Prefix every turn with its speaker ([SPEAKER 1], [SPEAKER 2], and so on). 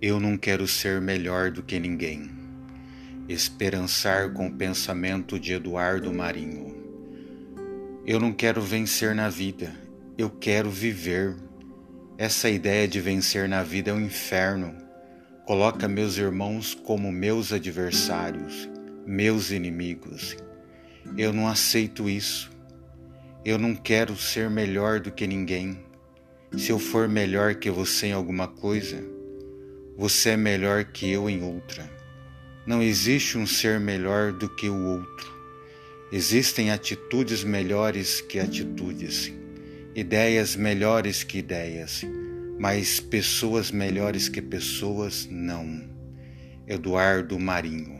[SPEAKER 1] Eu não quero ser melhor do que ninguém. Esperançar com o pensamento de Eduardo Marinho. Eu não quero vencer na vida, eu quero viver. Essa ideia de vencer na vida é um inferno. Coloca meus irmãos como meus adversários, meus inimigos. Eu não aceito isso. Eu não quero ser melhor do que ninguém. Se eu for melhor que você em alguma coisa, você é melhor que eu em outra. Não existe um ser melhor do que o outro. Existem atitudes melhores que atitudes, ideias melhores que ideias, mas pessoas melhores que pessoas não. Eduardo Marinho